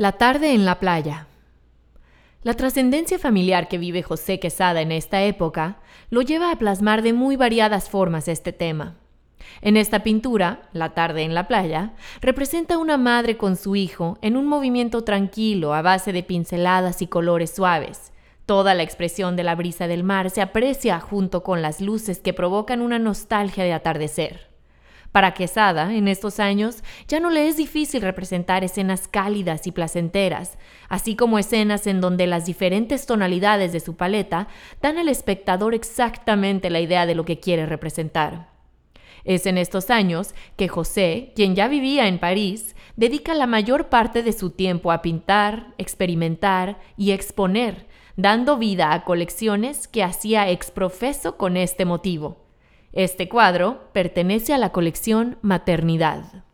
La tarde en la playa. La trascendencia familiar que vive José Quesada en esta época lo lleva a plasmar de muy variadas formas este tema. En esta pintura, La tarde en la playa, representa una madre con su hijo en un movimiento tranquilo a base de pinceladas y colores suaves. Toda la expresión de la brisa del mar se aprecia junto con las luces que provocan una nostalgia de atardecer. Para Quesada, en estos años, ya no le es difícil representar escenas cálidas y placenteras, así como escenas en donde las diferentes tonalidades de su paleta dan al espectador exactamente la idea de lo que quiere representar. Es en estos años que José, quien ya vivía en París, dedica la mayor parte de su tiempo a pintar, experimentar y exponer, dando vida a colecciones que hacía exprofeso con este motivo. Este cuadro pertenece a la colección Maternidad.